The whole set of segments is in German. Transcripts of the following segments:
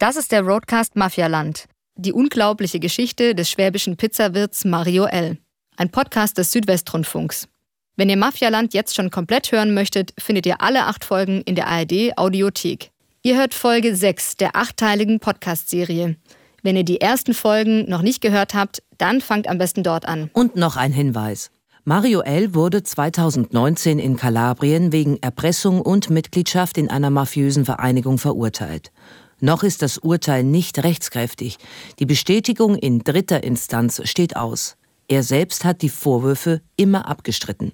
Das ist der Roadcast Mafialand. Die unglaubliche Geschichte des schwäbischen Pizzawirts Mario L. Ein Podcast des Südwestrundfunks. Wenn ihr Mafialand jetzt schon komplett hören möchtet, findet ihr alle acht Folgen in der ARD Audiothek. Ihr hört Folge 6 der achtteiligen Podcast-Serie. Wenn ihr die ersten Folgen noch nicht gehört habt, dann fangt am besten dort an. Und noch ein Hinweis. Mario L. wurde 2019 in Kalabrien wegen Erpressung und Mitgliedschaft in einer mafiösen Vereinigung verurteilt. Noch ist das Urteil nicht rechtskräftig. Die Bestätigung in dritter Instanz steht aus. Er selbst hat die Vorwürfe immer abgestritten.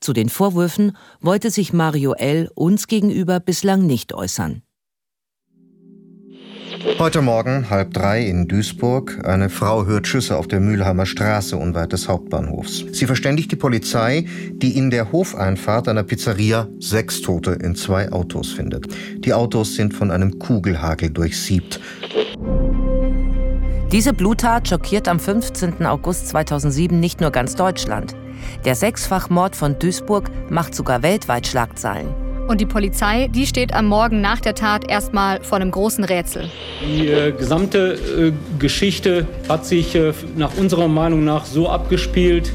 Zu den Vorwürfen wollte sich Mario L. uns gegenüber bislang nicht äußern. Heute Morgen, halb drei in Duisburg. Eine Frau hört Schüsse auf der Mühlheimer Straße unweit des Hauptbahnhofs. Sie verständigt die Polizei, die in der Hofeinfahrt einer Pizzeria sechs Tote in zwei Autos findet. Die Autos sind von einem Kugelhagel durchsiebt. Diese Bluttat schockiert am 15. August 2007 nicht nur ganz Deutschland. Der Sechsfachmord von Duisburg macht sogar weltweit Schlagzeilen. Und die Polizei, die steht am Morgen nach der Tat erstmal vor einem großen Rätsel. Die äh, gesamte äh, Geschichte hat sich äh, nach unserer Meinung nach so abgespielt,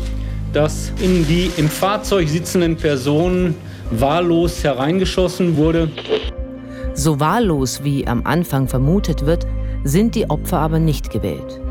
dass in die im Fahrzeug sitzenden Personen wahllos hereingeschossen wurde. So wahllos wie am Anfang vermutet wird, sind die Opfer aber nicht gewählt.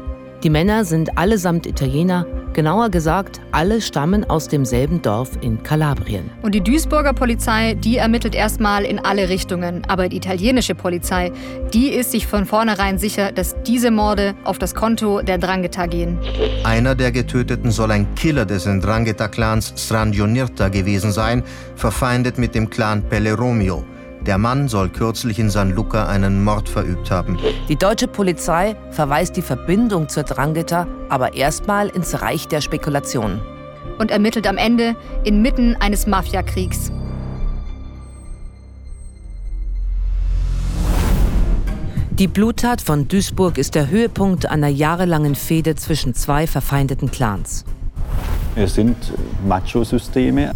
Die Männer sind allesamt Italiener, genauer gesagt, alle stammen aus demselben Dorf in Kalabrien. Und die Duisburger Polizei, die ermittelt erstmal in alle Richtungen. Aber die italienische Polizei, die ist sich von vornherein sicher, dass diese Morde auf das Konto der Drangheta gehen. Einer der Getöteten soll ein Killer des Ndrangheta-Clans Strangionirta gewesen sein, verfeindet mit dem Clan Pelle Romeo. Der Mann soll kürzlich in San Luca einen Mord verübt haben. Die deutsche Polizei verweist die Verbindung zur Drangheta aber erstmal ins Reich der Spekulationen. Und ermittelt am Ende inmitten eines Mafiakriegs. Die Bluttat von Duisburg ist der Höhepunkt einer jahrelangen Fehde zwischen zwei verfeindeten Clans. Es sind Macho-Systeme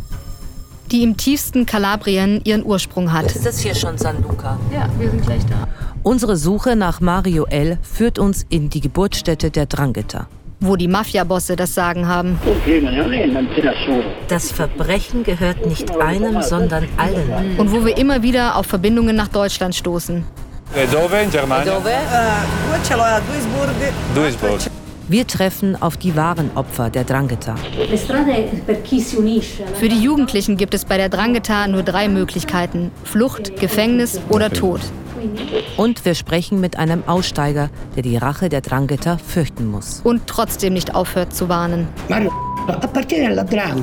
die im tiefsten Kalabrien ihren Ursprung hat. Ist das hier schon San Luca? Ja, wir sind gleich da. Unsere Suche nach Mario L. führt uns in die Geburtsstätte der Drangheta. Wo die Mafiabosse das Sagen haben. Das Verbrechen gehört nicht einem, sondern allen. Und wo wir immer wieder auf Verbindungen nach Deutschland stoßen. Dove in Germania? Dove? Uh, Duisburg. Wir treffen auf die wahren Opfer der Drangheta. Für die Jugendlichen gibt es bei der Drangheta nur drei Möglichkeiten: Flucht, Gefängnis oder Tod. Und wir sprechen mit einem Aussteiger, der die Rache der Drangheta fürchten muss. Und trotzdem nicht aufhört zu warnen.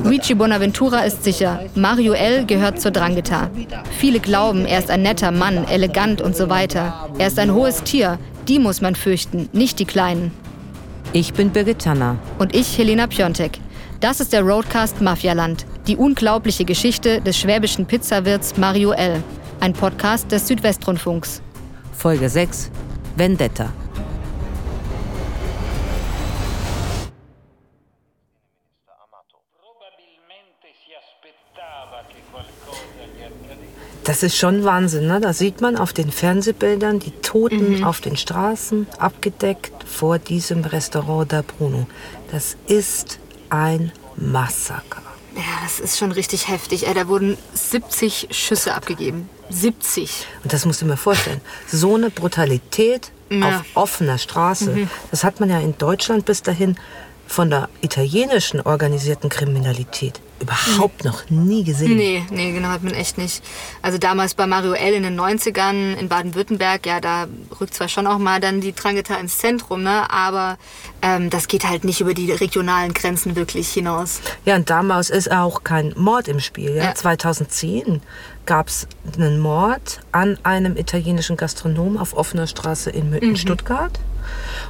Luigi Bonaventura ist sicher, Mario L. gehört zur Drangheta. Viele glauben, er ist ein netter Mann, elegant und so weiter. Er ist ein hohes Tier, die muss man fürchten, nicht die Kleinen. Ich bin Birgit Tanner. Und ich Helena Piontek. Das ist der Roadcast Mafialand, die unglaubliche Geschichte des schwäbischen Pizzawirts Mario L., ein Podcast des Südwestrundfunks. Folge 6 Vendetta. Das ist schon Wahnsinn, ne? Da sieht man auf den Fernsehbildern die Toten mhm. auf den Straßen, abgedeckt vor diesem Restaurant da Bruno. Das ist ein Massaker. Ja, das ist schon richtig heftig. Da wurden 70 Schüsse abgegeben. 70. Und das musst du mir vorstellen. So eine Brutalität ja. auf offener Straße, mhm. das hat man ja in Deutschland bis dahin von der italienischen organisierten Kriminalität überhaupt noch nie gesehen. Nee, nee, genau, hat man echt nicht. Also damals bei Mario L. in den 90ern in Baden-Württemberg, ja, da rückt zwar schon auch mal dann die Drangheta ins Zentrum, ne, aber ähm, das geht halt nicht über die regionalen Grenzen wirklich hinaus. Ja, und damals ist auch kein Mord im Spiel. Ja? ja. 2010 gab es einen Mord an einem italienischen Gastronom auf offener Straße in, mhm. Stuttgart.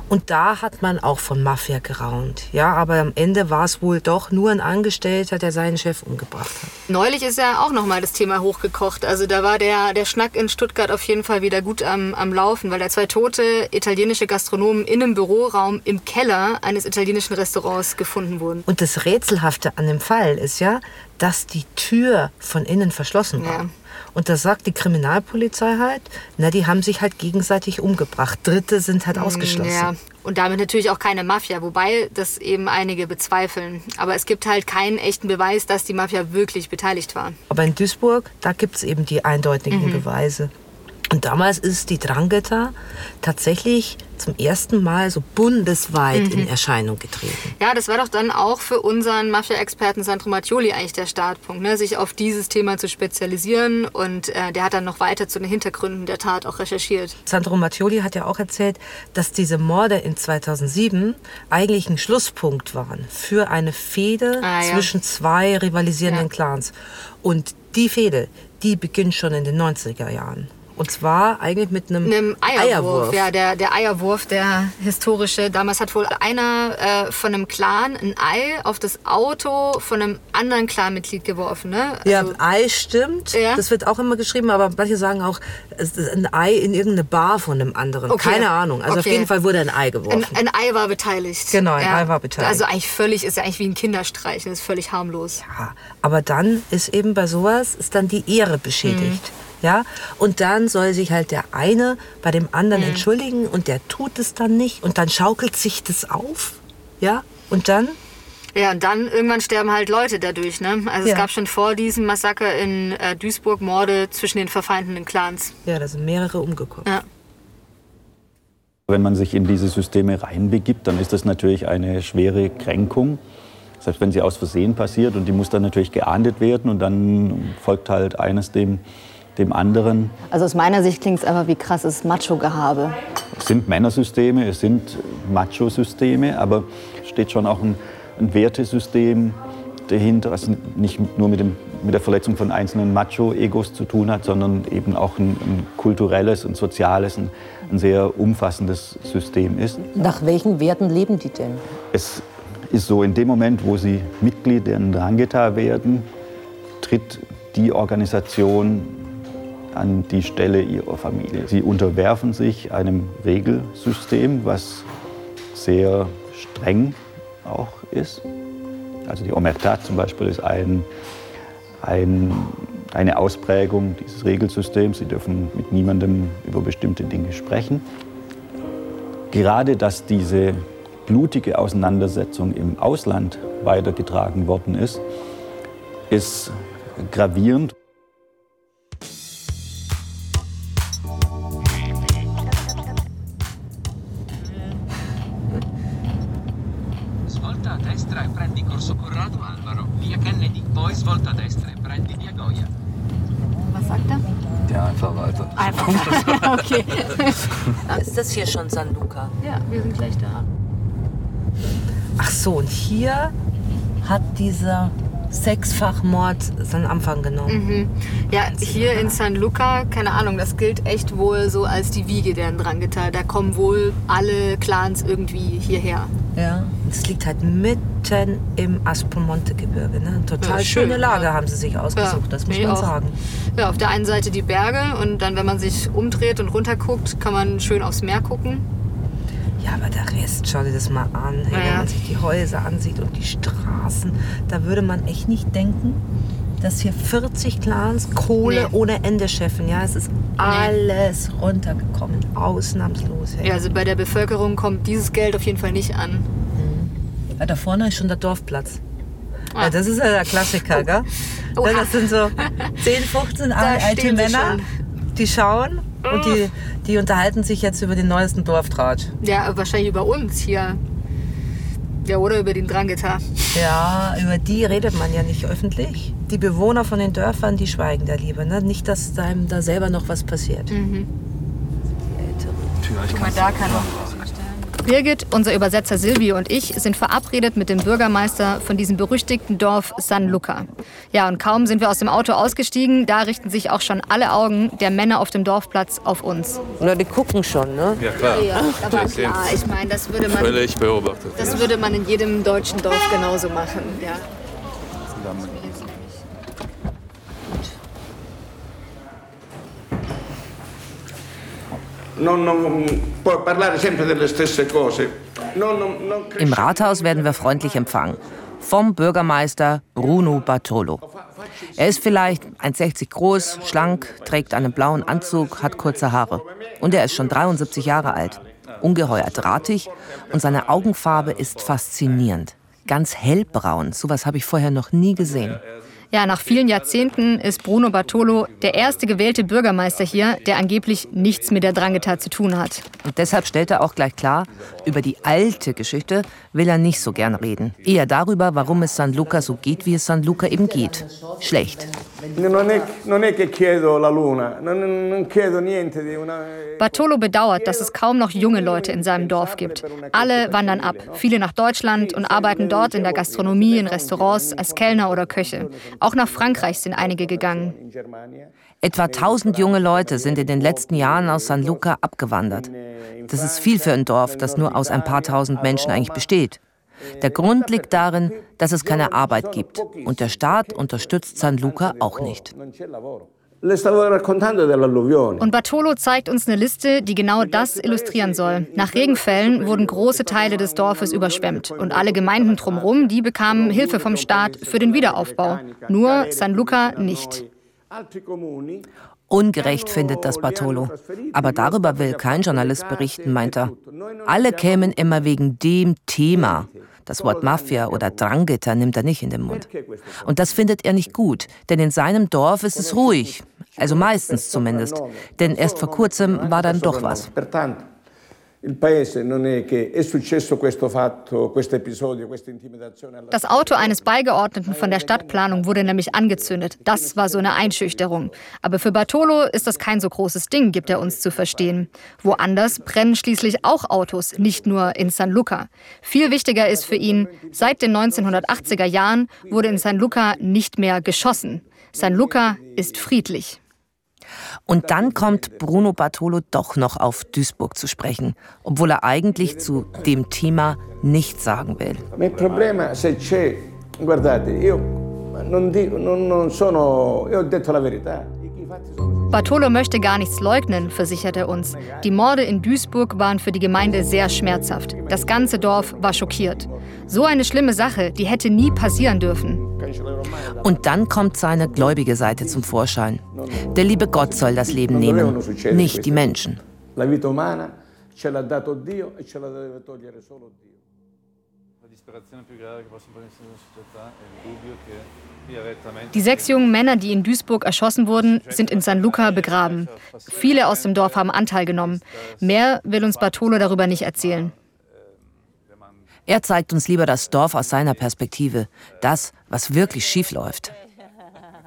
Und da hat man auch von Mafia geraunt. Ja, aber am Ende war es wohl doch nur ein Angestellter, der seinen Chef umgebracht hat. Neulich ist ja auch noch mal das Thema hochgekocht. Also da war der, der Schnack in Stuttgart auf jeden Fall wieder gut am, am Laufen, weil da zwei tote italienische Gastronomen in einem Büroraum im Keller eines italienischen Restaurants gefunden wurden. Und das Rätselhafte an dem Fall ist ja, dass die Tür von innen verschlossen war. Ja. Und da sagt die Kriminalpolizei halt, na, die haben sich halt gegenseitig umgebracht. Dritte sind halt ausgeschlossen. Ja, und damit natürlich auch keine Mafia, wobei das eben einige bezweifeln. Aber es gibt halt keinen echten Beweis, dass die Mafia wirklich beteiligt war. Aber in Duisburg, da gibt es eben die eindeutigen Beweise. Und damals ist die Drangheta tatsächlich zum ersten Mal so bundesweit in Erscheinung getreten. Ja, das war doch dann auch für unseren Mafia-Experten Sandro Mattioli eigentlich der Startpunkt, ne? sich auf dieses Thema zu spezialisieren. Und äh, der hat dann noch weiter zu den Hintergründen der Tat auch recherchiert. Sandro Mattioli hat ja auch erzählt, dass diese Morde in 2007 eigentlich ein Schlusspunkt waren für eine Fehde Ah, ja. zwischen zwei rivalisierenden Ja. Clans. Und die Fehde, die beginnt schon in den 90er Jahren. Und zwar eigentlich mit einem, einem Eierwurf. Ja, der, der Eierwurf, der historische. Damals hat wohl einer äh, von einem Clan ein Ei auf das Auto von einem anderen Clanmitglied geworfen. Ne? Ja, Also- Ei stimmt. Ja. Das wird auch immer geschrieben, aber manche sagen auch, es ist ein Ei in irgendeine Bar von einem anderen. Okay. Keine Ahnung. Also auf Okay. jeden Fall wurde ein Ei geworfen. Ein, ein Ei war beteiligt. Genau, ein Ei war beteiligt. Also eigentlich völlig, ist ja eigentlich wie ein Kinderstreichen, ist völlig harmlos. Ja, aber dann ist eben bei sowas ist dann die Ehre beschädigt. Ja, und dann soll sich halt der eine bei dem anderen entschuldigen und der tut es dann nicht und dann schaukelt sich das auf. Ja, und dann Ja, und dann irgendwann sterben halt Leute dadurch. Ne? Also Ja. es gab schon vor diesem Massaker in äh, Duisburg Morde zwischen den verfeindeten Clans. ja, da sind mehrere umgekommen. Ja. Wenn man sich in diese Systeme reinbegibt, dann ist das natürlich eine schwere Kränkung. Selbst wenn sie aus Versehen passiert und die muss dann natürlich geahndet werden und dann folgt halt eines dem, dem anderen. Also aus meiner Sicht klingt es einfach wie krasses Macho-Gehabe. Es sind Männersysteme, es sind Macho-Systeme, aber es steht schon auch ein, ein Wertesystem dahinter, was nicht nur mit, dem, mit der Verletzung von einzelnen Macho-Egos zu tun hat, sondern eben auch ein, ein kulturelles, ein soziales, ein, ein sehr umfassendes System ist. Nach welchen Werten leben die denn? Es ist so, in dem Moment, wo sie Mitglied der Ndrangheta werden, tritt die Organisation an die Stelle ihrer Familie. Sie unterwerfen sich einem Regelsystem, was sehr streng auch ist. Also die Omerta zum Beispiel ist ein, ein, eine Ausprägung dieses Regelsystems. Sie dürfen mit niemandem über bestimmte Dinge sprechen. Gerade dass diese blutige Auseinandersetzung im Ausland weitergetragen worden ist, ist gravierend. San Luca? Ja, wir sind gleich da. Ach so, und hier hat dieser Sechsfachmord seinen Anfang genommen. Ja, hier in San Luca, keine Ahnung, das gilt echt wohl so als die Wiege der Ndrangheta. Da kommen wohl alle Clans irgendwie hierher. Ja. Es liegt halt mitten im Aspromonte-Gebirge. Ne? Total Ja, schön, schöne Lage ja. haben sie sich ausgesucht, das muss man sagen. Ja, auf der einen Seite die Berge und dann, wenn man sich umdreht und runterguckt, kann man schön aufs Meer gucken. Ja, aber der Rest, schau dir das mal an. Hey, Ja, Wenn ja. man sich die Häuser ansieht und die Straßen, da würde man echt nicht denken, dass hier 40 Clans Kohle Nee. ohne Ende scheffeln. Ja, es ist alles runtergekommen, ausnahmslos. Hey. Ja, also bei der Bevölkerung kommt dieses Geld auf jeden Fall nicht an. Ja, da vorne ist schon der Dorfplatz. Ah. Ja, das ist ja der Klassiker, gell? Oha. Das sind so 10, 15 alte Männer, schon. die schauen und die, die unterhalten sich jetzt über den neuesten Dorftratsch. Ja, wahrscheinlich über uns hier. Ja, oder über den Drangheta. Ja, über die redet man ja nicht öffentlich. Die Bewohner von den Dörfern, die schweigen da lieber. Ne? Nicht, dass einem da selber noch was passiert. Mhm. Tja, ich Guck mal, da kann machen. Birgit, unser Übersetzer Silvio und ich sind verabredet mit dem Bürgermeister von diesem berüchtigten Dorf San Luca. Ja, und kaum sind wir aus dem Auto ausgestiegen, da richten sich auch schon alle Augen der Männer auf dem Dorfplatz auf uns. Oder die gucken schon, ne? Ja, klar. Ja, aber klar, ich meine, das würde man, Völlig beobachtet. das würde man in jedem deutschen Dorf genauso machen. Ja. Non, non non Im Rathaus werden wir freundlich empfangen. vom Bürgermeister Bruno Bartolo. Er ist vielleicht 1,60 groß, schlank, trägt einen blauen Anzug, hat kurze Haare. Und er ist schon 73 Jahre alt. Ungeheuer drahtig und seine Augenfarbe ist faszinierend. Ganz hellbraun, sowas habe ich vorher noch nie gesehen. Ja, nach vielen Jahrzehnten ist Bruno Bartolo der erste gewählte Bürgermeister hier, der angeblich nichts mit der Drangheta zu tun hat. Und deshalb stellt er auch gleich klar, über die alte Geschichte will er nicht so gern reden. Eher darüber, warum es San Luca so geht, wie es San Luca eben geht. Schlecht. Bartolo bedauert, dass es kaum noch junge Leute in seinem Dorf gibt. Alle wandern ab, viele nach Deutschland und arbeiten dort in der Gastronomie, in Restaurants, als Kellner oder Köche. Auch nach Frankreich sind einige gegangen. Etwa 1000 junge Leute sind in den letzten Jahren aus San Luca abgewandert. Das ist viel für ein Dorf, das nur aus ein paar tausend Menschen eigentlich besteht. Der Grund liegt darin, dass es keine Arbeit gibt. Und der Staat unterstützt San Luca auch nicht. Und Bartolo zeigt uns eine Liste, die genau das illustrieren soll. Nach Regenfällen wurden große Teile des Dorfes überschwemmt und alle Gemeinden drumherum, die bekamen Hilfe vom Staat für den Wiederaufbau. Nur San Luca nicht. Ungerecht findet das Bartolo. Aber darüber will kein Journalist berichten, meint er. Alle kämen immer wegen dem Thema. Das Wort Mafia oder Drangheta nimmt er nicht in den Mund. Und das findet er nicht gut, denn in seinem Dorf ist es ruhig. Also meistens zumindest. Denn erst vor kurzem war dann doch was. Das Auto eines Beigeordneten von der Stadtplanung wurde nämlich angezündet. Das war so eine Einschüchterung. Aber für Bartolo ist das kein so großes Ding, gibt er uns zu verstehen. Woanders brennen schließlich auch Autos, nicht nur in San Luca. Viel wichtiger ist für ihn, seit den 1980er Jahren wurde in San Luca nicht mehr geschossen. San Luca ist friedlich. Und dann kommt Bruno Bartolo doch noch auf Duisburg zu sprechen, obwohl er eigentlich zu dem Thema nichts sagen will. Il problema se c'è, guardate, io non dico, non sono, io ho detto la verità. Bartolo möchte gar nichts leugnen, versichert er uns. Die Morde in Duisburg waren für die Gemeinde sehr schmerzhaft. Das ganze Dorf war schockiert. So eine schlimme Sache, die hätte nie passieren dürfen. Und dann kommt seine gläubige Seite zum Vorschein. Der liebe Gott soll das Leben nehmen, nicht die Menschen. Die sechs jungen Männer, die in Duisburg erschossen wurden, sind in San Luca begraben. Viele aus dem Dorf haben Anteil genommen. Mehr will uns Bartolo darüber nicht erzählen. Er zeigt uns lieber das Dorf aus seiner Perspektive, das, was wirklich schief läuft.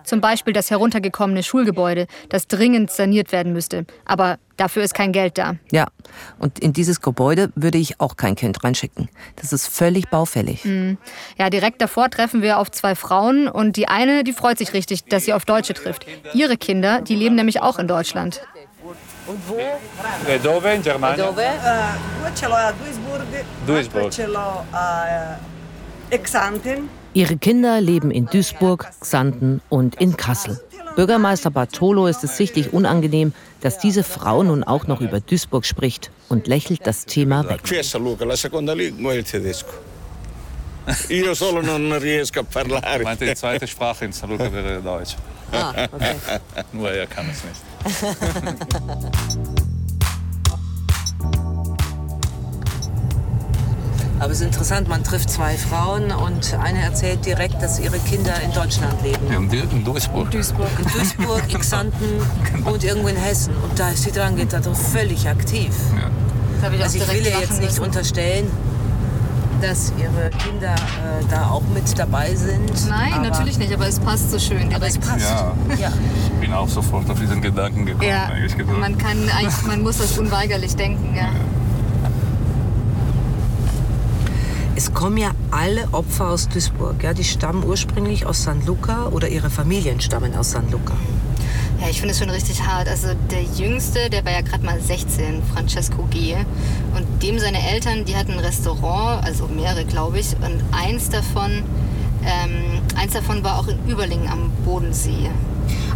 Zum Beispiel das heruntergekommene Schulgebäude, das dringend saniert werden müsste. Aber dafür ist kein Geld da. Ja, und in dieses Gebäude würde ich auch kein Kind reinschicken. Das ist völlig baufällig. Mhm. Ja, direkt davor treffen wir auf zwei Frauen und die eine, die freut sich richtig, dass sie auf Deutsche trifft. Ihre Kinder, die leben nämlich auch in Deutschland. Und wo? E dove in Germania? Dove? Uh, due ce l'ho a Duisburg, Duisburg. ce l'ho a uh, Xanten. Ihre Kinder leben in Duisburg, Xanten und in Kassel. Bürgermeister Bartolo ist es sichtlich unangenehm, dass diese Frau nun auch noch über Duisburg spricht und lächelt das Thema weg. Io solo non riesco a parlare. Meinte, die zweite Sprache in San Luca wäre Deutsch. Ah, okay. Nur er kann es nicht. Aber es ist interessant, man trifft zwei Frauen und eine erzählt direkt, dass ihre Kinder in Deutschland leben. Ja, in Du- in Duisburg. Duisburg. In Duisburg, in Xanten und irgendwo in Hessen. Und da ist die Drangheta doch völlig aktiv. Da ich Also ich direkt will ihr jetzt nicht müssen. unterstellen, dass ihre Kinder äh, da auch mit dabei sind. Nein, aber natürlich nicht, aber es passt so schön. Aber es direkt. passt. Ja, Ja. ich bin auch sofort auf diesen Gedanken gekommen. Ja, man kann eigentlich, man muss das unweigerlich denken, ja. Es kommen ja alle Opfer aus Duisburg. Ja? Die stammen ursprünglich aus San Luca oder ihre Familien stammen aus San Luca. Ja, ich finde es schon richtig hart. Also der Jüngste, der war ja gerade mal 16, Francesco G. Und dem seine Eltern, die hatten ein Restaurant, also mehrere, glaube ich. Und eins davon, ähm, eins davon war auch in Überlingen am Bodensee.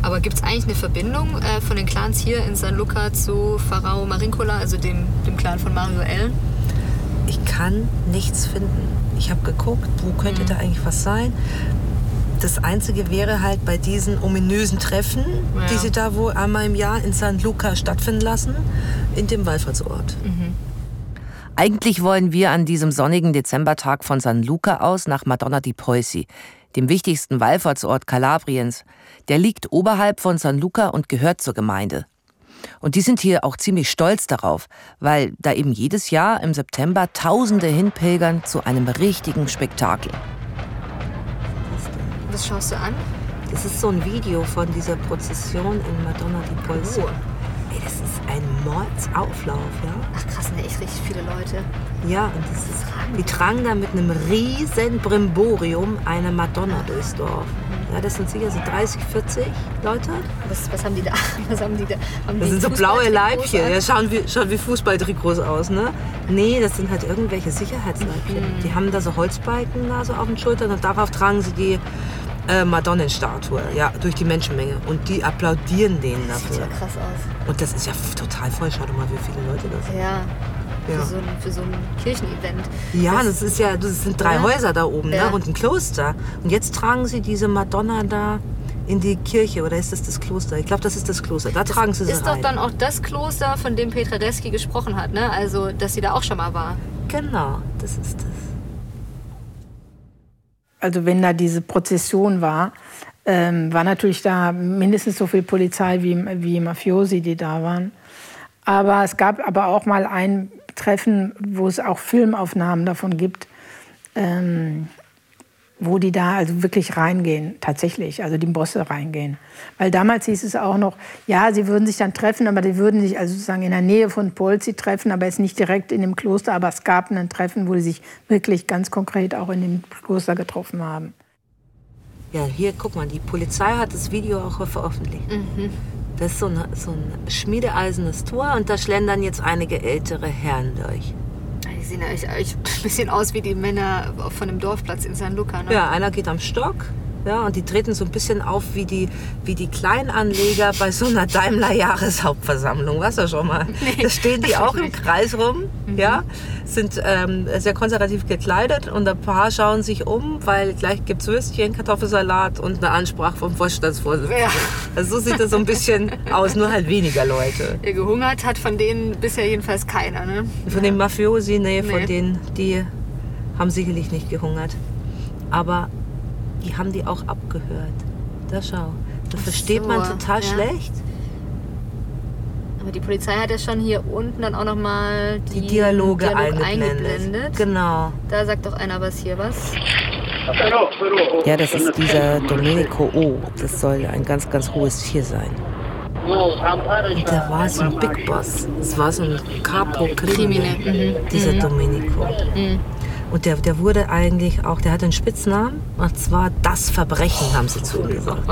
Aber gibt es eigentlich eine Verbindung äh, von den Clans hier in San Luca zu Pharao Marincola, also dem, dem Clan von Mario L? Ich kann nichts finden. Ich habe geguckt, wo könnte da eigentlich was sein. Das Einzige wäre halt bei diesen ominösen Treffen, Ja. die sie da wohl einmal im Jahr in San Luca stattfinden lassen, in dem Wallfahrtsort. Eigentlich wollen wir an diesem sonnigen Dezembertag von San Luca aus nach Madonna di Poisi, dem wichtigsten Wallfahrtsort Kalabriens. Der liegt oberhalb von San Luca und gehört zur Gemeinde. Und die sind hier auch ziemlich stolz darauf, weil da eben jedes Jahr im September Tausende hinpilgern zu einem richtigen Spektakel. Was schaust du an? Das ist so ein Video von dieser Prozession in Madonna di Poisi. Ein Mordsauflauf, ja? Ach krass, ne, echt richtig viele Leute. Ja, und das ist, die tragen da mit einem riesen Brimborium eine Madonna durchs Dorf. Ja, das sind sicher so 30, 40 Leute. Was, was haben die da? Was haben die da? Haben Das die sind so blaue Leibchen. Ja, schauen wie, schauen wie Fußballtrikots aus, ne? Nee, das sind halt irgendwelche Sicherheitsleibchen. Mhm. Die haben da so Holzbalken da so auf den Schultern und darauf tragen sie die äh, Madonnenstatue, ja, durch die Menschenmenge. Und die applaudieren denen Das sieht dafür. ja krass aus. Und das ist ja total voll. Schau doch mal, wie viele Leute das sind. Ja. Ja. Für, so ein, für so ein Kirchenevent. Ja, das ist ja, das sind drei Ja. Häuser da oben Ja. ne? und ein Kloster. Und jetzt tragen sie diese Madonna da in die Kirche oder ist das das Kloster? Ich glaube, das ist das Kloster. Da tragen sie sie Ist doch rein. dann auch das Kloster, von dem Petra Reski gesprochen hat, ne? Also, dass sie da auch schon mal war. Genau, das ist das. Also wenn da diese Prozession war, ähm, war natürlich da mindestens so viel Polizei wie, wie Mafiosi, die da waren. Aber es gab aber auch mal ein Treffen, wo es auch Filmaufnahmen davon gibt, ähm, wo die da also wirklich reingehen, tatsächlich, also die Bosse reingehen. Weil damals hieß es auch noch, ja, sie würden sich dann treffen, aber die würden sich also sozusagen in der Nähe von Polzi treffen, aber jetzt nicht direkt in dem Kloster, aber es gab ein Treffen, wo die sich wirklich ganz konkret auch in dem Kloster getroffen haben. Ja, hier, guck mal, die Polizei hat das Video auch veröffentlicht. Das ist so ein, so ein schmiedeeisernes Tor und da schlendern jetzt einige ältere Herren durch. Sehen ja ein bisschen aus wie die Männer von dem Dorfplatz in San Luca, ne? Ja, einer geht am Stock. Ja, und die treten so ein bisschen auf wie die, wie die Kleinanleger bei so einer Daimler-Jahreshauptversammlung. Weißt du schon mal? Da stehen die auch im Kreis rum, ja, sind ähm, sehr konservativ gekleidet und ein paar schauen sich um, weil gleich gibt es Würstchen, Kartoffelsalat und eine Ansprache vom Vorstandsvorsitzenden. Ja. Also so sieht das so ein bisschen aus, nur halt weniger Leute. Ja, gehungert hat von denen bisher jedenfalls keiner, ne? Von den Mafiosi, nee, von Nee. denen, die haben sicherlich nicht gehungert. Aber die haben die auch abgehört. Da schau. Da versteht so, man total ja. schlecht. Aber die Polizei hat ja schon hier unten dann auch noch mal die, Die Dialoge Dialog eingeblendet. eingeblendet. Genau. Da sagt doch einer was hier was. Ja, das ist dieser Domenico O. Das soll ein ganz, ganz hohes Tier sein. Und der war so ein Big Boss. Das war so ein Capo Krimine, Krimine, mhm. dieser Mhm. Domenico. Mhm. Und der, der wurde eigentlich auch, der hatte einen Spitznamen. Und zwar das Verbrechen, haben sie zu ihm gesagt.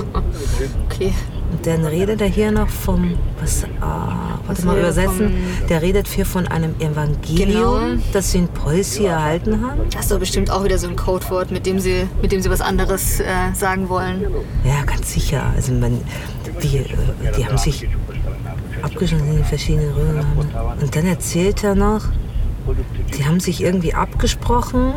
Okay. Und dann redet er hier noch vom, was, ah, warte Was mal übersetzen, der redet hier von einem Evangelium, Genau. das sie in Preußen erhalten haben. Das ist doch bestimmt auch wieder so ein Codewort, mit dem sie, mit dem sie was anderes äh, sagen wollen. Ja, ganz sicher. Also man, die, äh, die haben sich abgeschlossen in verschiedene Röhren. Und dann erzählt er noch, die haben sich irgendwie abgesprochen,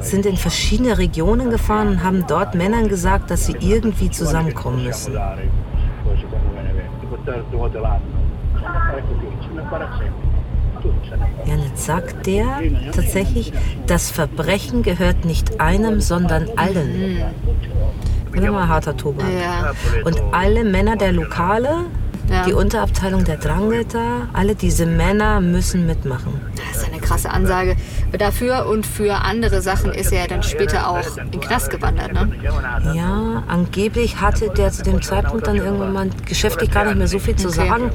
sind in verschiedene Regionen gefahren und haben dort Männern gesagt, dass sie irgendwie zusammenkommen müssen. Ja, jetzt sagt der tatsächlich, das Verbrechen gehört nicht einem, sondern allen. Immer mal harter Tobak. Ja. Und alle Männer der Lokale, Ja. die Unterabteilung der Drangheta, alle diese Männer müssen mitmachen. Das ist eine krasse Ansage. Dafür und für andere Sachen ist er dann später auch in den Knast gewandert, ne? Ja, angeblich hatte der zu dem Zeitpunkt dann irgendwann mal geschäftlich gar nicht mehr so viel zu sagen.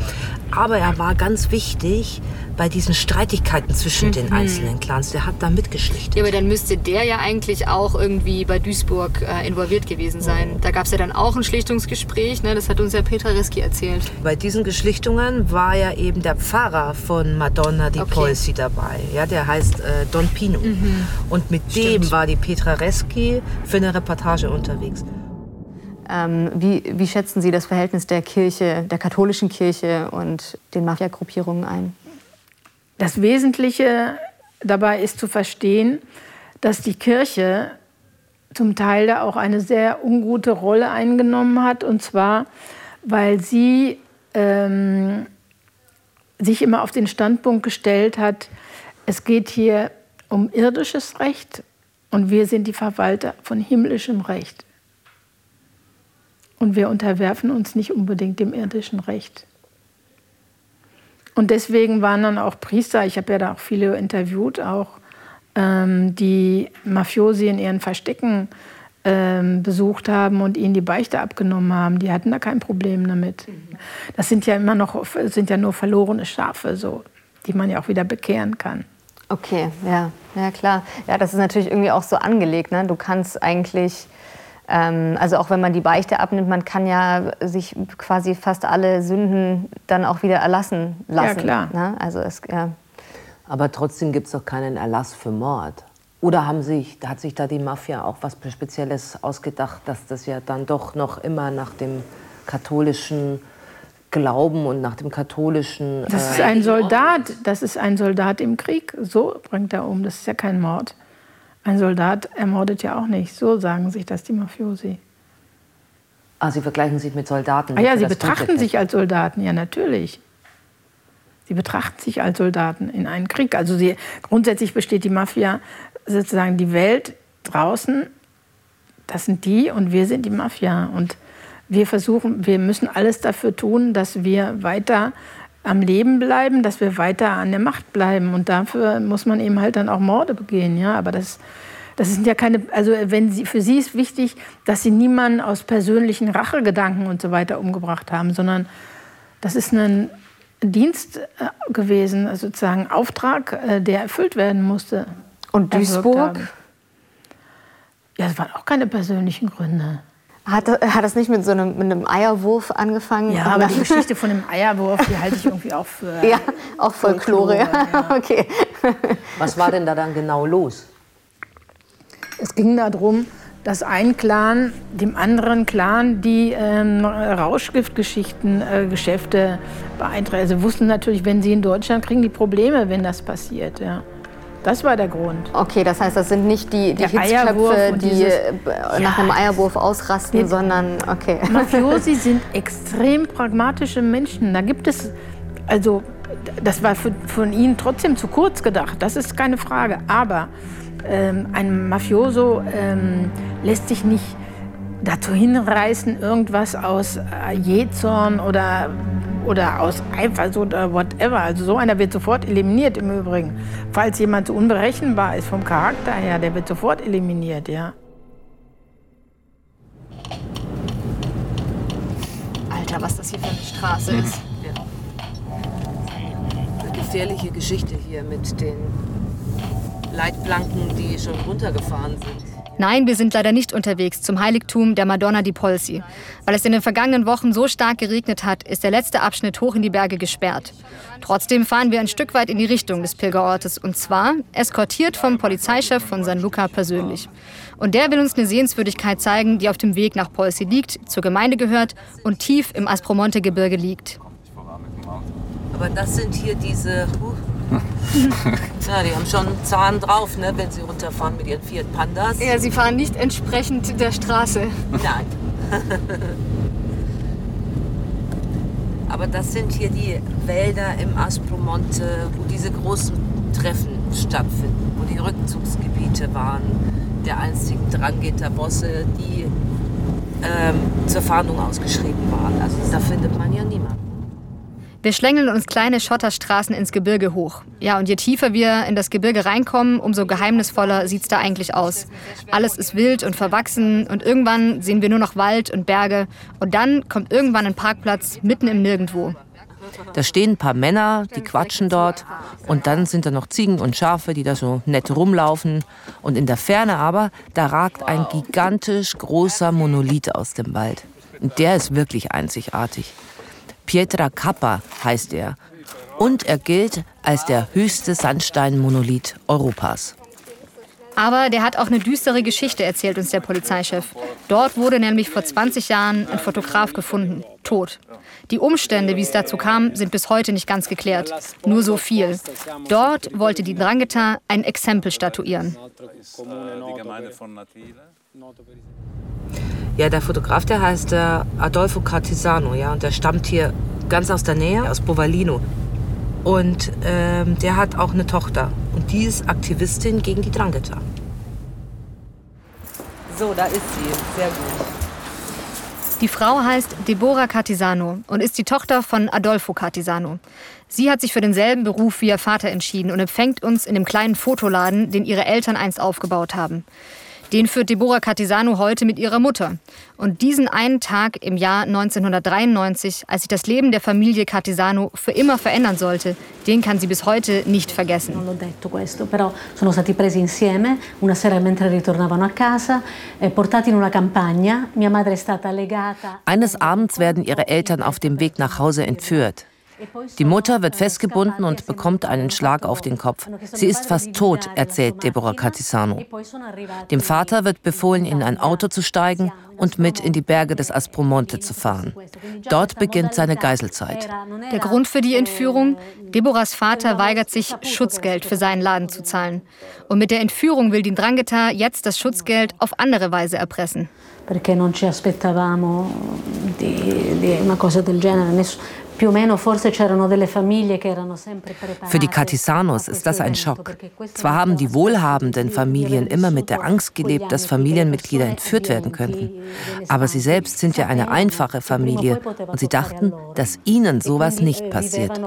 Aber er war ganz wichtig bei diesen Streitigkeiten zwischen den Mhm. einzelnen Clans. Der hat da mitgeschlichtet. Ja, aber dann müsste der ja eigentlich auch irgendwie bei Duisburg äh, involviert gewesen sein. Da gab es ja dann auch ein Schlichtungsgespräch, ne? das hat uns ja Petra Reski erzählt. Bei diesen Geschlichtungen war ja eben der Pfarrer von Madonna di Okay. Polsi dabei. Ja, der heißt äh, Don Pino. Mhm. Und mit dem war die Petra Reski für eine Reportage unterwegs. Ähm, wie, wie schätzen Sie das Verhältnis der Kirche, der katholischen Kirche und den Mafia-Gruppierungen ein? Das Wesentliche dabei ist zu verstehen, dass die Kirche zum Teil da auch eine sehr ungute Rolle eingenommen hat. Und zwar, weil sie ähm, sich immer auf den Standpunkt gestellt hat, es geht hier um irdisches Recht und wir sind die Verwalter von himmlischem Recht. Und wir unterwerfen uns nicht unbedingt dem irdischen Recht. Und deswegen waren dann auch Priester, ich habe ja da auch viele interviewt, auch ähm, die Mafiosi in ihren Verstecken ähm, besucht haben und ihnen die Beichte abgenommen haben. Die hatten da kein Problem damit. Das sind ja immer noch sind ja nur verlorene Schafe, so, die man ja auch wieder bekehren kann. Okay, ja, ja klar. Ja, das ist natürlich irgendwie auch so angelegt. Ne? Du kannst eigentlich also auch wenn man die Beichte abnimmt, man kann ja sich quasi fast alle Sünden dann auch wieder erlassen lassen. Ja, klar. Ne? Also es, ja. Aber trotzdem gibt es doch keinen Erlass für Mord. Oder haben sich, hat sich da die Mafia auch was Spezielles ausgedacht, dass das ja dann doch noch immer nach dem katholischen Glauben und nach dem katholischen. Das ist äh, ein Soldat, das ist ein Soldat im Krieg. So bringt er um. Das ist ja kein Mord. Ein Soldat ermordet ja auch nicht. So sagen sich das die Mafiosi. Ah, Sie vergleichen sich mit Soldaten. Ah ja, Sie betrachten sich als Soldaten, ja natürlich. Sie betrachten sich als Soldaten in einem Krieg. Also sie, grundsätzlich besteht die Mafia sozusagen die Welt draußen, das sind die und wir sind die Mafia. Und wir versuchen, wir müssen alles dafür tun, dass wir weiter am Leben bleiben, dass wir weiter an der Macht bleiben. Und dafür muss man eben halt dann auch Morde begehen. Ja? Aber das, das sind ja keine, also wenn sie, für sie ist wichtig, dass sie niemanden aus persönlichen Rachegedanken und so weiter umgebracht haben, sondern das ist ein Dienst äh, gewesen, also sozusagen Auftrag, äh, der erfüllt werden musste. Und Duisburg? Ja, das waren auch keine persönlichen Gründe. Hat, hat das nicht mit so einem, mit einem Eierwurf angefangen? Ja, aber die Geschichte von dem Eierwurf, die halte ich irgendwie auch für. Ja, auch Folklore. Folklore ja. okay. Was war denn da dann genau los? Es ging darum, dass ein Clan dem anderen Clan die ähm, Rauschgiftgeschichten, äh, Geschäfte beeinträchtigt. Also wussten natürlich, wenn sie in Deutschland kriegen, die Probleme, wenn das passiert. Ja. Das war der Grund. Okay, das heißt, das sind nicht die, die Hitzköpfe, die dieses, nach einem Eierwurf ausrasten, ja, sondern okay. Mafiosi sind extrem pragmatische Menschen. Da gibt es, also das war für, von ihnen trotzdem zu kurz gedacht, das ist keine Frage. Aber ähm, ein Mafioso ähm, lässt sich nicht dazu hinreißen, irgendwas aus äh, Jezorn oder oder aus Eifersucht oder whatever. Also so einer wird sofort eliminiert im Übrigen. Falls jemand so unberechenbar ist vom Charakter her, der wird sofort eliminiert, ja. Alter, was das hier für eine Straße ist. Ja. Eine gefährliche Geschichte hier mit den Leitplanken, die schon runtergefahren sind. Nein, wir sind leider nicht unterwegs zum Heiligtum der Madonna di Polsi. Weil es in den vergangenen Wochen so stark geregnet hat, ist der letzte Abschnitt hoch in die Berge gesperrt. Trotzdem fahren wir ein Stück weit in die Richtung des Pilgerortes und zwar eskortiert vom Polizeichef von San Luca persönlich. Und der will uns eine Sehenswürdigkeit zeigen, die auf dem Weg nach Polsi liegt, zur Gemeinde gehört und tief im Aspromonte-Gebirge liegt. Aber das sind hier diese uh, ja, die haben schon einen Zahn drauf, ne, wenn sie runterfahren mit ihren Fiat Pandas. Ja, sie fahren nicht entsprechend der Straße. Nein. Aber das sind hier die Wälder im Aspromonte, wo diese großen Treffen stattfinden, wo die Rückzugsgebiete waren, der einzigen Drangheta-Bosse, die ähm, zur Fahndung ausgeschrieben waren. Also da findet man ja niemanden. Wir schlängeln uns kleine Schotterstraßen ins Gebirge hoch. Ja, und je tiefer wir in das Gebirge reinkommen, umso geheimnisvoller sieht es da eigentlich aus. Alles ist wild und verwachsen und irgendwann sehen wir nur noch Wald und Berge. Und dann kommt irgendwann ein Parkplatz mitten im Nirgendwo. Da stehen ein paar Männer, die quatschen dort. Und dann sind da noch Ziegen und Schafe, die da so nett rumlaufen. Und in der Ferne aber, da ragt ein gigantisch großer Monolith aus dem Wald. Und der ist wirklich einzigartig. Pietra Kappa heißt er. Und er gilt als der höchste Sandsteinmonolith Europas. Aber der hat auch eine düstere Geschichte, erzählt uns der Polizeichef. Dort wurde nämlich vor 20 Jahren ein Fotograf gefunden, tot. Die Umstände, wie es dazu kam, sind bis heute nicht ganz geklärt. Nur so viel. Dort wollte die Drangheta ein Exempel statuieren. Ja, der Fotograf, der heißt äh, Adolfo Cartisano, ja, und der stammt hier ganz aus der Nähe, aus Bovalino. Und ähm, der hat auch eine Tochter. Und die ist Aktivistin gegen die Drangheta. So, da ist sie. Sehr gut. Die Frau heißt Deborah Cartisano und ist die Tochter von Adolfo Cartisano. Sie hat sich für denselben Beruf wie ihr Vater entschieden und empfängt uns in dem kleinen Fotoladen, den ihre Eltern einst aufgebaut haben. Den führt Deborah Cartisano heute mit ihrer Mutter. Und diesen einen Tag im Jahr 1993, als sich das Leben der Familie Cartisano für immer verändern sollte, den kann sie bis heute nicht vergessen. Non l'ho detto questo, però sono stati presi insieme una sera mentre ritornavano a casa, eh, portati in una campagna. Mia madre è stata legata. Eines Abends werden ihre Eltern auf dem Weg nach Hause entführt. Die Mutter wird festgebunden und bekommt einen Schlag auf den Kopf. Sie ist fast tot, erzählt Deborah Catisano. Dem Vater wird befohlen, in ein Auto zu steigen und mit in die Berge des Aspromonte zu fahren. Dort beginnt seine Geiselzeit. Der Grund für die Entführung? Deborahs Vater weigert sich, Schutzgeld für seinen Laden zu zahlen. Und mit der Entführung will die Drangheta jetzt das Schutzgeld auf andere Weise erpressen. Perché non ci aspettavamo di, di una cosa del genere. Für die Katisanos ist das ein Schock. Zwar haben die wohlhabenden Familien immer mit der Angst gelebt, dass Familienmitglieder entführt werden könnten. Aber sie selbst sind ja eine einfache Familie und sie dachten, dass ihnen sowas nicht passiert.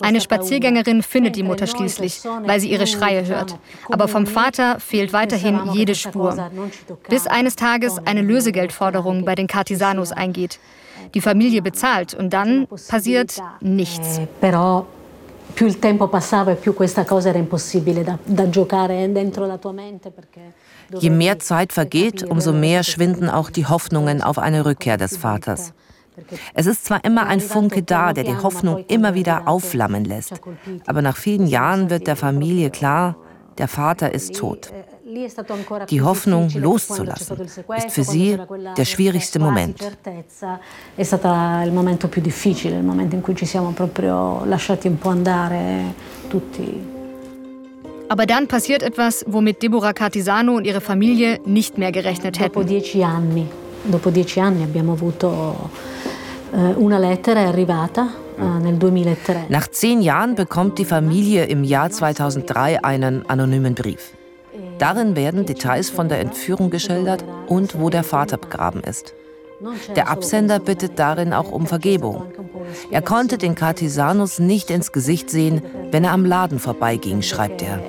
Eine Spaziergängerin findet die Mutter schließlich, weil sie ihre Schreie hört. Aber vom Vater fehlt weiterhin jede Spur. Bis eines Tages eine Lösegeldforderung bei den Cartisanos eingeht. Die Familie bezahlt und dann passiert nichts. Eh, e perché Je mehr Zeit vergeht, umso mehr schwinden auch die Hoffnungen auf eine Rückkehr des Vaters. Es ist zwar immer ein Funke da, der die Hoffnung immer wieder aufflammen lässt, aber nach vielen Jahren wird der Familie klar, der Vater ist tot. Die Hoffnung loszulassen ist für sie der schwierigste Moment. è stato il momento più difficile, il momento in cui ci siamo proprio lasciati un po' andare tutti. Aber dann passiert etwas, womit Deborah Cartisano und ihre Familie nicht mehr gerechnet Dopo hätten. dieci anni, dopo dieci anni abbiamo avuto eh, una lettera, è arrivata eh, nel 2003. Nach zehn Jahren bekommt die Familie im Jahr 2003 einen anonymen Brief. Darin werden Details von der Entführung geschildert und wo der Vater begraben ist. Der Absender bittet darin auch um Vergebung. Er konnte den Cartisanos nicht ins Gesicht sehen, wenn er am Laden vorbeiging, schreibt er.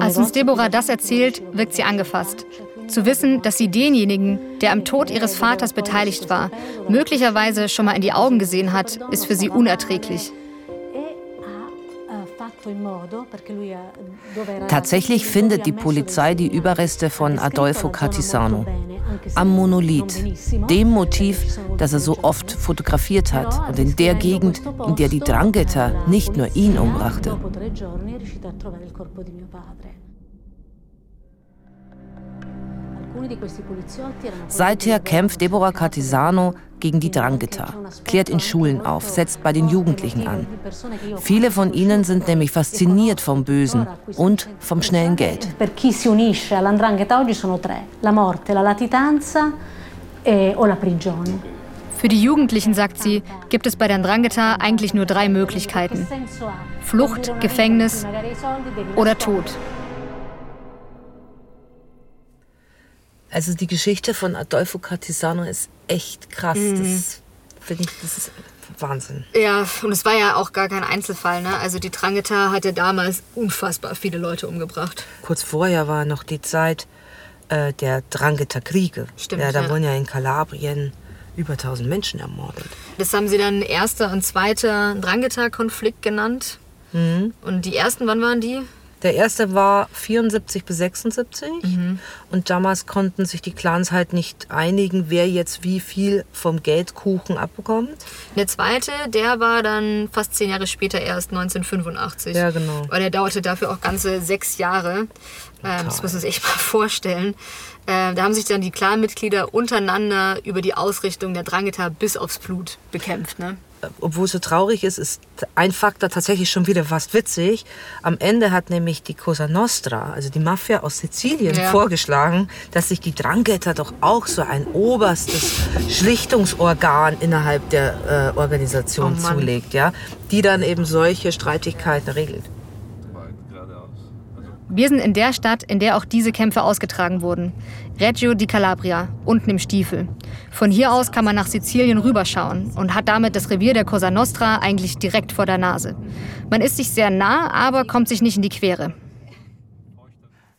Als uns Deborah das erzählt, wirkt sie angefasst. Zu wissen, dass sie denjenigen, der am Tod ihres Vaters beteiligt war, möglicherweise schon mal in die Augen gesehen hat, ist für sie unerträglich. Tatsächlich findet die Polizei die Überreste von Adolfo Cartisano am Monolith, dem Motiv, das er so oft fotografiert hat und in der Gegend, in der die Drangheta nicht nur ihn umbrachte. Seither kämpft Deborah Cartisano gegen die Drangheta, klärt in Schulen auf, setzt bei den Jugendlichen an. Viele von ihnen sind nämlich fasziniert vom Bösen und vom schnellen Geld. Per chi si unisce all'andrangheta oggi sono tre: la morte, la latitanza e, o la prigione. Für die Jugendlichen, sagt sie, gibt es bei der Drangheta eigentlich nur drei Möglichkeiten. Flucht, Gefängnis oder Tod. Also die Geschichte von Adolfo Cartisano ist echt krass. Mhm. Das finde ich, das ist Wahnsinn. Ja, und es war ja auch gar kein Einzelfall. Ne? Also die Drangheta hat ja damals unfassbar viele Leute umgebracht. Kurz vorher war noch die Zeit äh, der Drangheta-Kriege. Stimmt, Ja, da ja. wurden ja in Kalabrien über 1000 Menschen ermordet. Das haben sie dann erster und zweiter Drangheta-Konflikt genannt. Mhm. Und die ersten, wann waren die? Der erste war 74 bis 76 Mhm. und damals konnten sich die Clans halt nicht einigen, wer jetzt wie viel vom Geldkuchen abbekommt. Der zweite, der war dann fast zehn Jahre später erst 1985. Ja, genau. Weil der dauerte dafür auch ganze sechs Jahre. Ähm, das muss man sich echt mal vorstellen. Ähm, da haben sich dann die Clanmitglieder untereinander über die Ausrichtung der Drangheta bis aufs Blut bekämpft. Ne? Obwohl es so traurig ist, ist ein Faktor tatsächlich schon wieder fast witzig. Am Ende hat nämlich die Cosa Nostra, also die Mafia aus Sizilien, Ja. vorgeschlagen, dass sich die Drangheta doch auch so ein oberstes Schlichtungsorgan innerhalb der äh, Organisation Oh zulegt, ja, die dann eben solche Streitigkeiten regelt. Wir sind in der Stadt, in der auch diese Kämpfe ausgetragen wurden. Reggio di Calabria, unten im Stiefel. Von hier aus kann man nach Sizilien rüberschauen und hat damit das Revier der Cosa Nostra eigentlich direkt vor der Nase. Man ist sich sehr nah, aber kommt sich nicht in die Quere.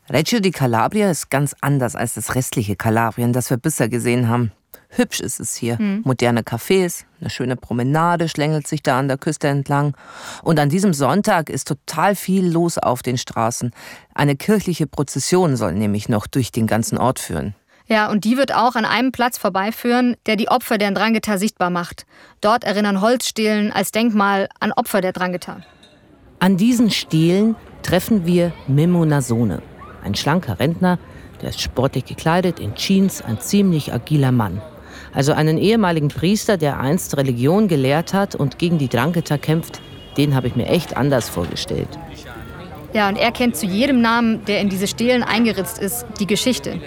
Reggio di Calabria ist ganz anders als das restliche Kalabrien, das wir bisher gesehen haben. Hübsch ist es hier. Hm. Moderne Cafés, eine schöne Promenade schlängelt sich da an der Küste entlang. Und an diesem Sonntag ist total viel los auf den Straßen. Eine kirchliche Prozession soll nämlich noch durch den ganzen Ort führen. Ja, und die wird auch an einem Platz vorbeiführen, der die Opfer der Drangheta sichtbar macht. Dort erinnern Holzstelen als Denkmal an Opfer der Drangheta. An diesen Stelen treffen wir Memo Nasone, ein schlanker Rentner, der ist sportlich gekleidet, in Jeans, ein ziemlich agiler Mann. Also einen ehemaligen Priester, der einst Religion gelehrt hat und gegen die Drangheta kämpft, den habe ich mir echt anders vorgestellt. Ja, und er kennt zu jedem Namen, der in diese Stelen eingeritzt ist, die Geschichte.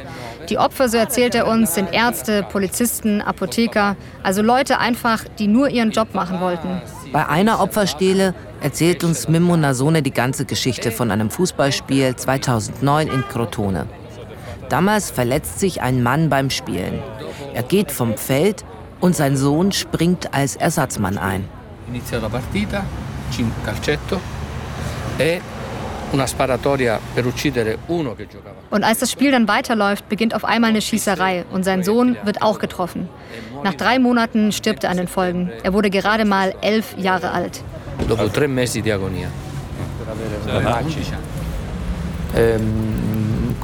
Die Opfer, so erzählt er uns, sind Ärzte, Polizisten, Apotheker, also Leute einfach, die nur ihren Job machen wollten. Bei einer Opferstele erzählt uns Mimmo Nasone die ganze Geschichte von einem Fußballspiel 2009 in Crotone. Damals verletzt sich ein Mann beim Spielen. Er geht vom Feld und sein Sohn springt als Ersatzmann ein. Inizia la partita, cin- calcetto e una sparatoria per uccidere uno che giocava. Und als das Spiel dann weiterläuft, beginnt auf einmal eine Schießerei und sein Sohn wird auch getroffen. Nach drei Monaten stirbt er an den Folgen. Er wurde gerade mal elf Jahre alt. Dopo tre mesi di agonia. Ehm,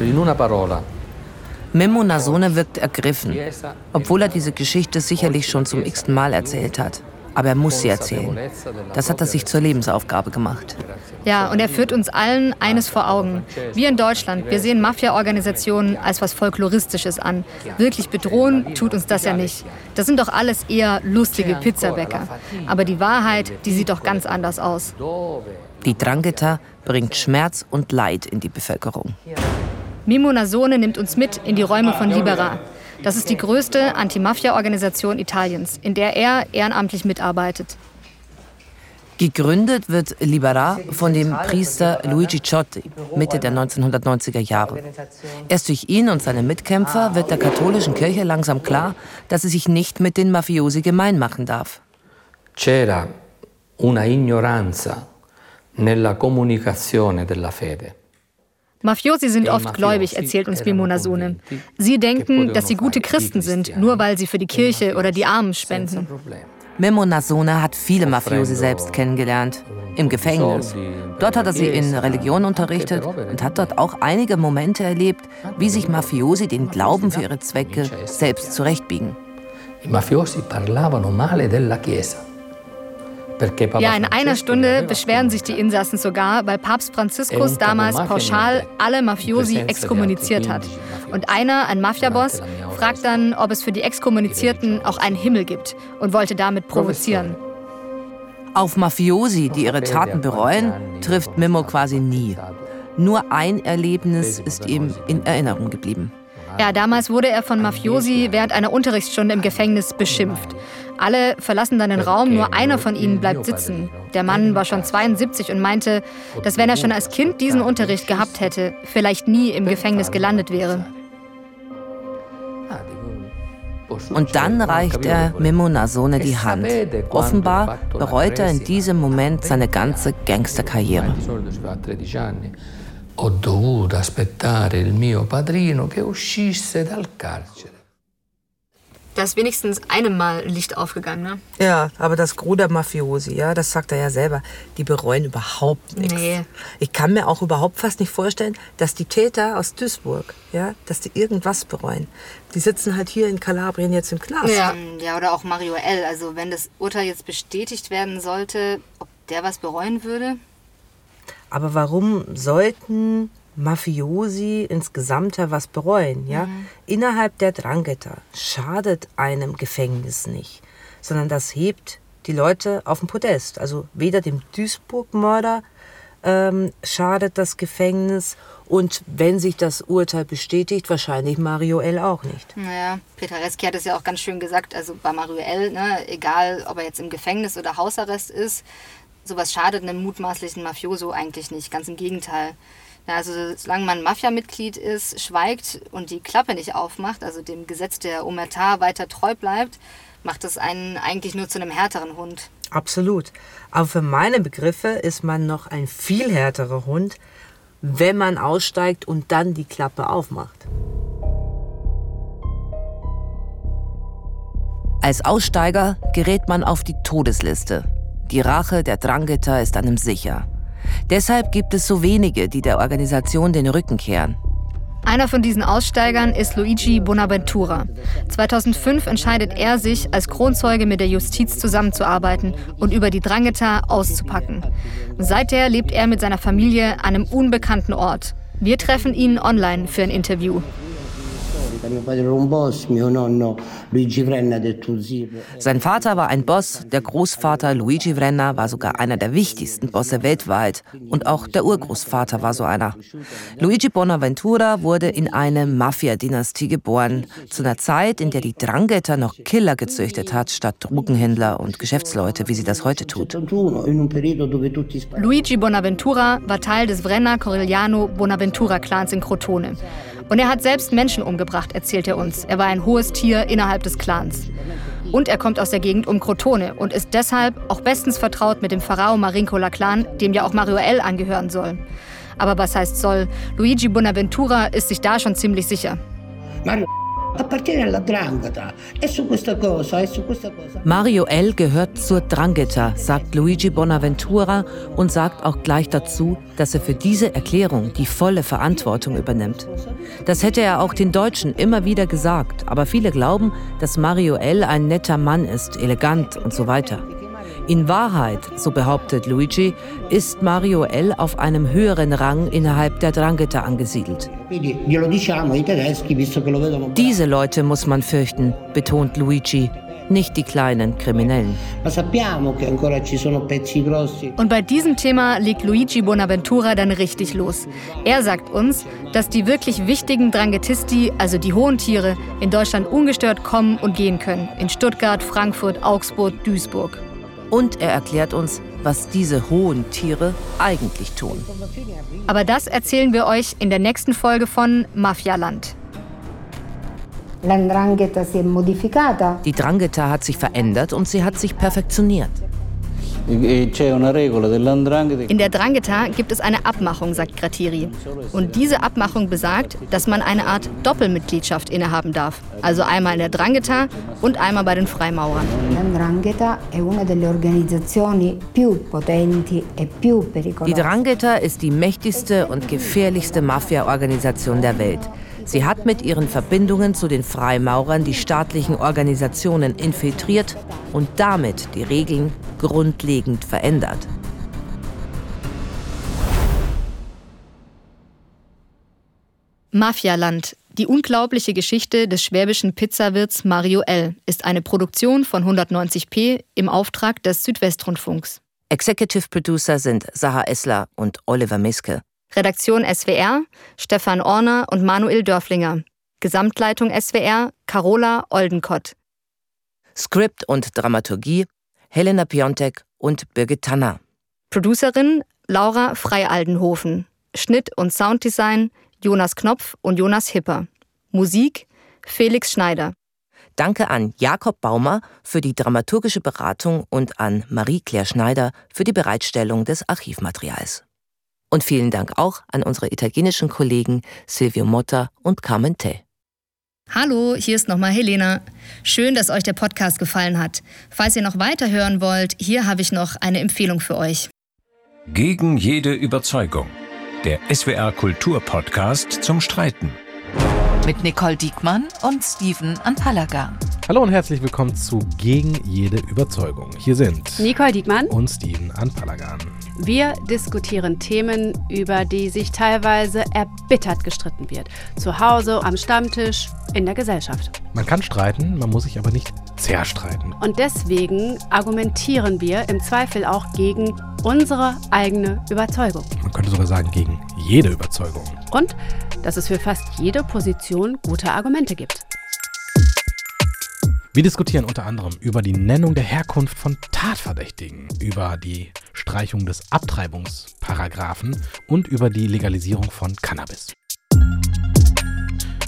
in una parola, Mimmo Nasone wirkt ergriffen, obwohl er diese Geschichte sicherlich schon zum x-ten Mal erzählt hat. Aber er muss sie erzählen. Das hat er sich zur Lebensaufgabe gemacht. Ja, und er führt uns allen eines vor Augen. Wir in Deutschland, wir sehen Mafia-Organisationen als was Folkloristisches an. Wirklich bedrohen tut uns das ja nicht. Das sind doch alles eher lustige Pizzabäcker. Aber die Wahrheit, die sieht doch ganz anders aus. Die Drangheta bringt Schmerz und Leid in die Bevölkerung. Mimo Nasone nimmt uns mit in die Räume von Libera. Das ist die größte Anti-Mafia-Organisation Italiens, in der er ehrenamtlich mitarbeitet. Gegründet wird Libera von dem Priester Luigi Ciotti Mitte der 1990er Jahre. Erst durch ihn und seine Mitkämpfer wird der katholischen Kirche langsam klar, dass sie sich nicht mit den Mafiosi gemein machen darf. c'era una ignoranza nella comunicazione della fede. Mafiosi sind oft gläubig, erzählt uns Mimo Nasone. Sie denken, dass sie gute Christen sind, nur weil sie für die Kirche oder die Armen spenden. Memo Nasone hat viele Mafiosi selbst kennengelernt. Im Gefängnis. Dort hat er sie in Religion unterrichtet und hat dort auch einige Momente erlebt, wie sich Mafiosi den Glauben für ihre Zwecke selbst zurechtbiegen. I mafiosi parlavano male della Chiesa. Ja, in einer Stunde beschweren sich die Insassen sogar, weil Papst Franziskus damals pauschal alle Mafiosi exkommuniziert hat. Und einer, ein Mafiaboss, fragt dann, ob es für die Exkommunizierten auch einen Himmel gibt und wollte damit provozieren. Auf Mafiosi, die ihre Taten bereuen, trifft Memo quasi nie. Nur ein Erlebnis ist ihm in Erinnerung geblieben. Ja, damals wurde er von Mafiosi während einer Unterrichtsstunde im Gefängnis beschimpft. Alle verlassen dann den Raum, nur einer von ihnen bleibt sitzen. Der Mann war schon 72 und meinte, dass wenn er schon als Kind diesen Unterricht gehabt hätte, vielleicht nie im Gefängnis gelandet wäre. Und dann reicht er Memo Nasone die Hand. Offenbar bereut er in diesem Moment seine ganze Gangsterkarriere. Di solito si fa a 13 anni. Ho dovuto aspettare il mio padrino che uscisse dal carcere. Da ist wenigstens einem Mal Licht aufgegangen, ne? Ja, aber das Gros der Mafiosi, ja, das sagt er ja selber, die bereuen überhaupt nichts. Nee. Ich kann mir auch überhaupt fast nicht vorstellen, dass die Täter aus Duisburg, ja, dass die irgendwas bereuen. Die sitzen halt hier in Kalabrien jetzt im Knast. Ja. ja, oder auch Mario L. Also wenn das Urteil jetzt bestätigt werden sollte, ob der was bereuen würde? Aber warum sollten Mafiosi insgesamt was bereuen, ja? Mhm. Innerhalb der Drangheta schadet einem Gefängnis nicht, sondern das hebt die Leute auf den Podest. Also weder dem Duisburg-Mörder ähm, schadet das Gefängnis und wenn sich das Urteil bestätigt, wahrscheinlich Mario L. auch nicht. Naja, Peter Reski hat es ja auch ganz schön gesagt, also bei Mario L., ne, egal ob er jetzt im Gefängnis oder Hausarrest ist, sowas schadet einem mutmaßlichen Mafioso eigentlich nicht, ganz im Gegenteil. Ja, also solange man Mafia-Mitglied ist, schweigt und die Klappe nicht aufmacht, also dem Gesetz der Omerta weiter treu bleibt, macht das einen eigentlich nur zu einem härteren Hund. Absolut. Aber für meine Begriffe ist man noch ein viel härterer Hund, wenn man aussteigt und dann die Klappe aufmacht. Als Aussteiger gerät man auf die Todesliste. Die Rache der Drangheta ist einem sicher. Deshalb gibt es so wenige, die der Organisation den Rücken kehren. Einer von diesen Aussteigern ist Luigi Bonaventura. 2005 entscheidet er sich, als Kronzeuge mit der Justiz zusammenzuarbeiten und über die Drangheta auszupacken. Seither lebt er mit seiner Familie an einem unbekannten Ort. Wir treffen ihn online für ein Interview. Sein Vater war ein Boss, der Großvater Luigi Vrenna war sogar einer der wichtigsten Bosse weltweit und auch der Urgroßvater war so einer. Luigi Bonaventura wurde in eine Mafia-Dynastie geboren, zu einer Zeit, in der die Drangheta noch Killer gezüchtet hat, statt Drogenhändler und Geschäftsleute, wie sie das heute tut. Luigi Bonaventura war Teil des Vrenna-Corigliano-Bonaventura-Clans in Crotone. Und er hat selbst Menschen umgebracht, erzählt er uns. Er war ein hohes Tier innerhalb des Clans. Und er kommt aus der Gegend um Crotone und ist deshalb auch bestens vertraut mit dem Pharao Marincola-Clan, dem ja auch Mario L. angehören soll. Aber was heißt soll? Luigi Bonaventura ist sich da schon ziemlich sicher. Mario appartiene alla Drangheta. E su questa cosa, e su questa cosa. Mario L. gehört zur Drangheta, sagt Luigi Bonaventura und sagt auch gleich dazu, dass er für diese Erklärung die volle Verantwortung übernimmt. Das hätte er auch den Deutschen immer wieder gesagt, aber viele glauben, dass Mario L. ein netter Mann ist, elegant und so weiter. In Wahrheit, so behauptet Luigi, ist Mario L. auf einem höheren Rang innerhalb der Drangheta angesiedelt. Diese Leute muss man fürchten, betont Luigi, nicht die kleinen Kriminellen. Und bei diesem Thema legt Luigi Bonaventura dann richtig los. Er sagt uns, dass die wirklich wichtigen Dranghetisti, also die hohen Tiere, in Deutschland ungestört kommen und gehen können. In Stuttgart, Frankfurt, Augsburg, Duisburg. Und er erklärt uns, was diese hohen Tiere eigentlich tun. Aber das erzählen wir euch in der nächsten Folge von Mafialand. Die Drangheta hat sich verändert und sie hat sich perfektioniert. In der Drangheta gibt es eine Abmachung, sagt Gratiri. Und diese Abmachung besagt, dass man eine Art Doppelmitgliedschaft innehaben darf. Also einmal in der Drangheta und einmal bei den Freimaurern. E Die. Drangheta ist die mächtigste und gefährlichste Mafia-Organisation der Welt. Sie hat mit ihren Verbindungen zu den Freimaurern die staatlichen Organisationen infiltriert und damit die Regeln grundlegend verändert. Mafialand. Die unglaubliche Geschichte des schwäbischen Pizzawirts Mario L. ist eine Produktion von 190p im Auftrag des Südwestrundfunks. Executive Producer sind Saha Essler und Oliver Miske. Redaktion SWR Stefan Orner und Manuel Dörflinger. Gesamtleitung SWR Carola Oldenkott. Skript und Dramaturgie Helena Piontek und Birgit Tanner. Producerin Laura Freialdenhofen. Schnitt und Sounddesign Jonas Knopf und Jonas Hipper. Musik Felix Schneider. Danke an Jakob Baumer für die dramaturgische Beratung und an Marie-Claire Schneider für die Bereitstellung des Archivmaterials. Und vielen Dank auch an unsere italienischen Kollegen Silvio Motta und Carmen Tell. Hallo, hier ist nochmal Helena. Schön, dass euch der Podcast gefallen hat. Falls ihr noch weiter hören wollt, hier habe ich noch eine Empfehlung für euch. Gegen jede Überzeugung. Der SWR Kultur-Podcast zum Streiten. Mit Nicole Diekmann und Steven Anpalagan. Hallo und herzlich willkommen zu Gegen jede Überzeugung. Hier sind Nicole Diekmann und Steven Anpalagan. Wir diskutieren Themen, über die sich teilweise erbittert gestritten wird. Zu Hause, am Stammtisch, in der Gesellschaft. Man kann streiten, man muss sich aber nicht zerstreiten. Und deswegen argumentieren wir im Zweifel auch gegen unsere eigene Überzeugung. Man könnte sogar sagen, gegen jede Überzeugung. Und dass es für fast jede Position gute Argumente gibt. Wir diskutieren unter anderem über die Nennung der Herkunft von Tatverdächtigen, über die Streichung des Abtreibungsparagraphen und über die Legalisierung von Cannabis.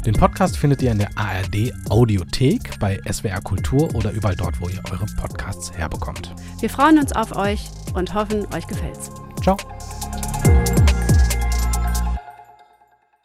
Den Podcast findet ihr in der ARD Audiothek, bei SWR Kultur oder überall dort, wo ihr eure Podcasts herbekommt. Wir freuen uns auf euch und hoffen, euch gefällt's. Ciao.